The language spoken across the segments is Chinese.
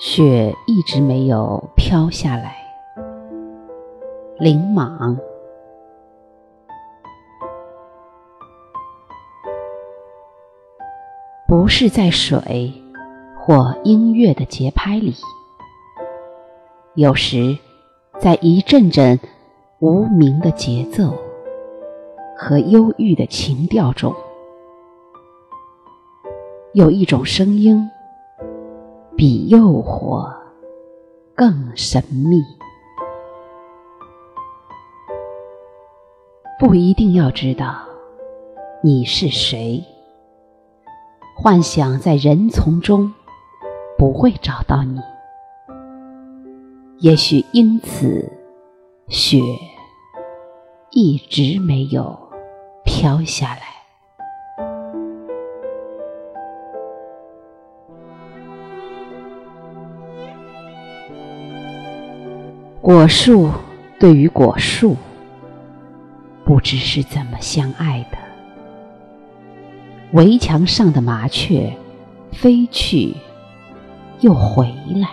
雪一直没有飘下来。林莽，不是在水或音乐的节拍里，有时在一阵阵无名的节奏和忧郁的情调中，有一种声音。比诱惑更神秘，不一定要知道你是谁。幻想在人丛中不会找到你，也许因此雪一直没有飘下来。果树对于果树，不知是怎么相爱的。围墙上的麻雀飞去又回来，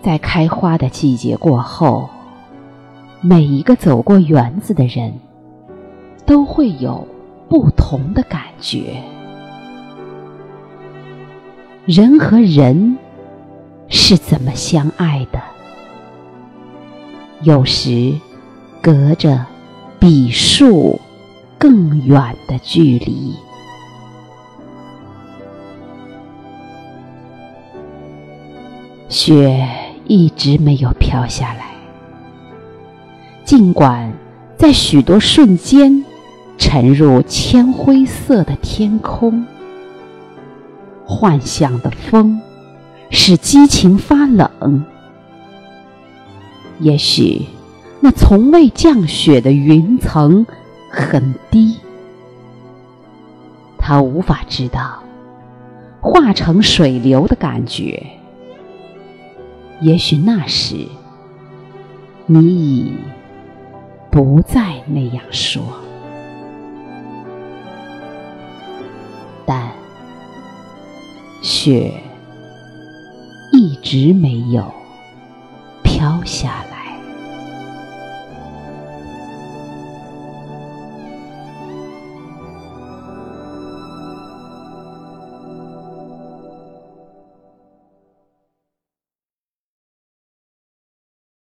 在开花的季节过后，每一个走过园子的人都会有不同的感觉。人和人。是怎么相爱的？有时隔着比树更远的距离。雪一直没有飘下来，尽管在许多瞬间沉入铅灰色的天空，幻想的风。使激情发冷。也许那从未降雪的云层很低，他无法知道化成水流的感觉。也许那时你已不再那样说，但雪。直没有飘下来。